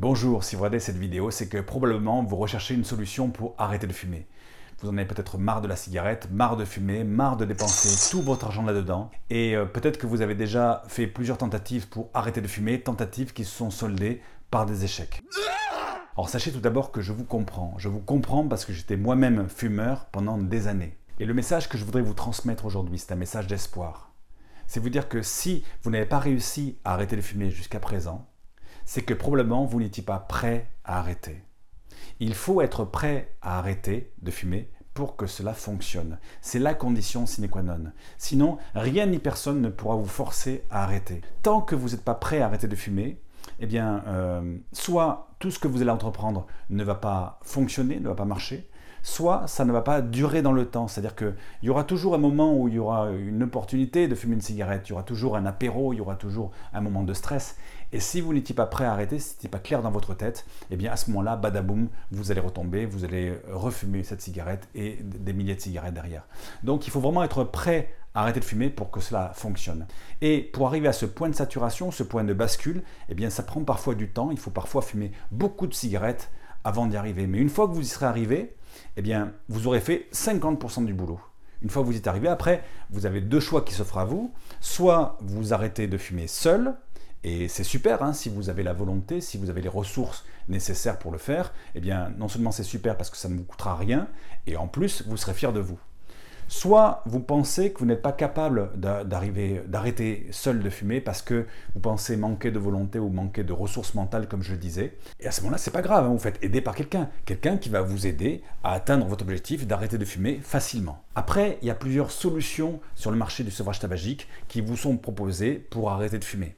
Bonjour, si vous regardez cette vidéo, c'est que probablement vous recherchez une solution pour arrêter de fumer. Vous en avez peut-être marre de la cigarette, marre de fumer, marre de dépenser tout votre argent là-dedans. Et euh, peut-être que vous avez déjà fait plusieurs tentatives pour arrêter de fumer, tentatives qui se sont soldées par des échecs. Alors sachez tout d'abord que je vous comprends. Je vous comprends parce que j'étais moi-même fumeur pendant des années. Et le message que je voudrais vous transmettre aujourd'hui, c'est un message d'espoir. C'est vous dire que si vous n'avez pas réussi à arrêter de fumer jusqu'à présent, c'est que probablement vous n'étiez pas prêt à arrêter. Il faut être prêt à arrêter de fumer pour que cela fonctionne. C'est la condition sine qua non. Sinon, rien ni personne ne pourra vous forcer à arrêter. Tant que vous n'êtes pas prêt à arrêter de fumer, eh bien, euh, soit tout ce que vous allez entreprendre ne va pas fonctionner, ne va pas marcher, soit ça ne va pas durer dans le temps. C'est-à-dire qu'il y aura toujours un moment où il y aura une opportunité de fumer une cigarette, il y aura toujours un apéro, il y aura toujours un moment de stress. Et si vous n'étiez pas prêt à arrêter, si n'était pas clair dans votre tête, eh bien à ce moment-là, badaboum, vous allez retomber, vous allez refumer cette cigarette et des milliers de cigarettes derrière. Donc il faut vraiment être prêt à arrêter de fumer pour que cela fonctionne. Et pour arriver à ce point de saturation, ce point de bascule, eh bien ça prend parfois du temps, il faut parfois fumer beaucoup de cigarettes avant d'y arriver. Mais une fois que vous y serez arrivé, eh bien, vous aurez fait 50% du boulot. Une fois que vous y êtes arrivé, après, vous avez deux choix qui s'offrent à vous. Soit vous arrêtez de fumer seul, et c'est super hein, si vous avez la volonté, si vous avez les ressources nécessaires pour le faire. Eh bien, non seulement c'est super parce que ça ne vous coûtera rien, et en plus, vous serez fier de vous. Soit vous pensez que vous n'êtes pas capable d'arrêter seul de fumer parce que vous pensez manquer de volonté ou manquer de ressources mentales, comme je le disais. Et à ce moment-là, c'est pas grave, hein, vous faites aider par quelqu'un, quelqu'un qui va vous aider à atteindre votre objectif d'arrêter de fumer facilement. Après, il y a plusieurs solutions sur le marché du sevrage tabagique qui vous sont proposées pour arrêter de fumer.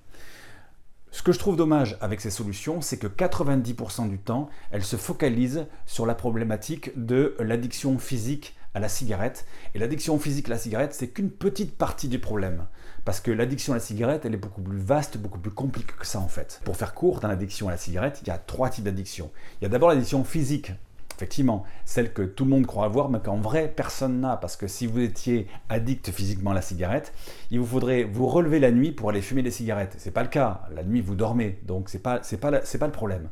Ce que je trouve dommage avec ces solutions, c'est que 90% du temps, elles se focalisent sur la problématique de l'addiction physique à la cigarette. Et l'addiction physique à la cigarette, c'est qu'une petite partie du problème. Parce que l'addiction à la cigarette, elle est beaucoup plus vaste, beaucoup plus compliquée que ça en fait. Pour faire court, dans l'addiction à la cigarette, il y a trois types d'addiction. Il y a d'abord l'addiction physique. Effectivement, celle que tout le monde croit avoir, mais qu'en vrai, personne n'a. Parce que si vous étiez addict physiquement à la cigarette, il vous faudrait vous relever la nuit pour aller fumer des cigarettes. C'est pas le cas. La nuit, vous dormez. Donc, c'est pas, pas, c'est pas le problème.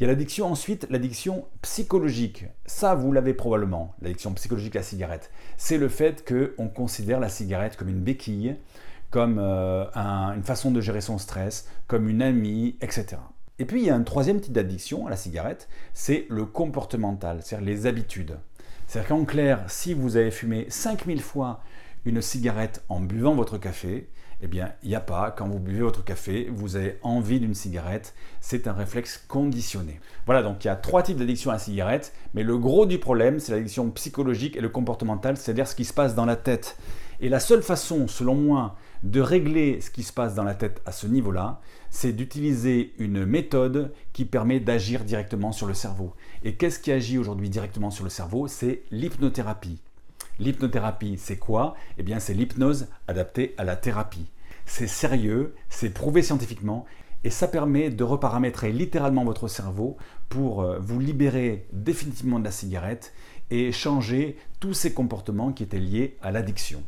Il y a l'addiction ensuite, l'addiction psychologique. Ça, vous l'avez probablement, l'addiction psychologique à la cigarette. C'est le fait qu'on considère la cigarette comme une béquille, comme euh, une façon de gérer son stress, comme une amie, etc. Et puis il y a un troisième type d'addiction à la cigarette, c'est le comportemental, c'est-à-dire les habitudes. C'est-à-dire qu'en clair, si vous avez fumé 5000 fois une cigarette en buvant votre café, eh bien, il n'y a pas, quand vous buvez votre café, vous avez envie d'une cigarette, c'est un réflexe conditionné. Voilà, donc il y a trois types d'addiction à la cigarette, mais le gros du problème, c'est l'addiction psychologique et le comportemental, c'est-à-dire ce qui se passe dans la tête. Et la seule façon, selon moi, de régler ce qui se passe dans la tête à ce niveau-là, c'est d'utiliser une méthode qui permet d'agir directement sur le cerveau. Et qu'est-ce qui agit aujourd'hui directement sur le cerveau? C'est l'hypnothérapie. L'hypnothérapie, c'est quoi? Eh bien, c'est l'hypnose adaptée à la thérapie. C'est sérieux, c'est prouvé scientifiquement et ça permet de reparamétrer littéralement votre cerveau pour euh, vous libérer définitivement de la cigarette et changer tous ces comportements qui étaient liés à l'addiction.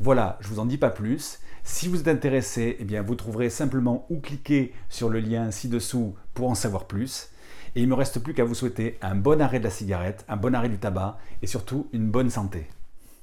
Voilà, je vous en dis pas plus. Si vous êtes intéressé, eh bien vous trouverez simplement où cliquer sur le lien ci-dessous pour en savoir plus. Et il ne me reste plus qu'à vous souhaiter un bon arrêt de la cigarette, un bon arrêt du tabac et surtout une bonne santé.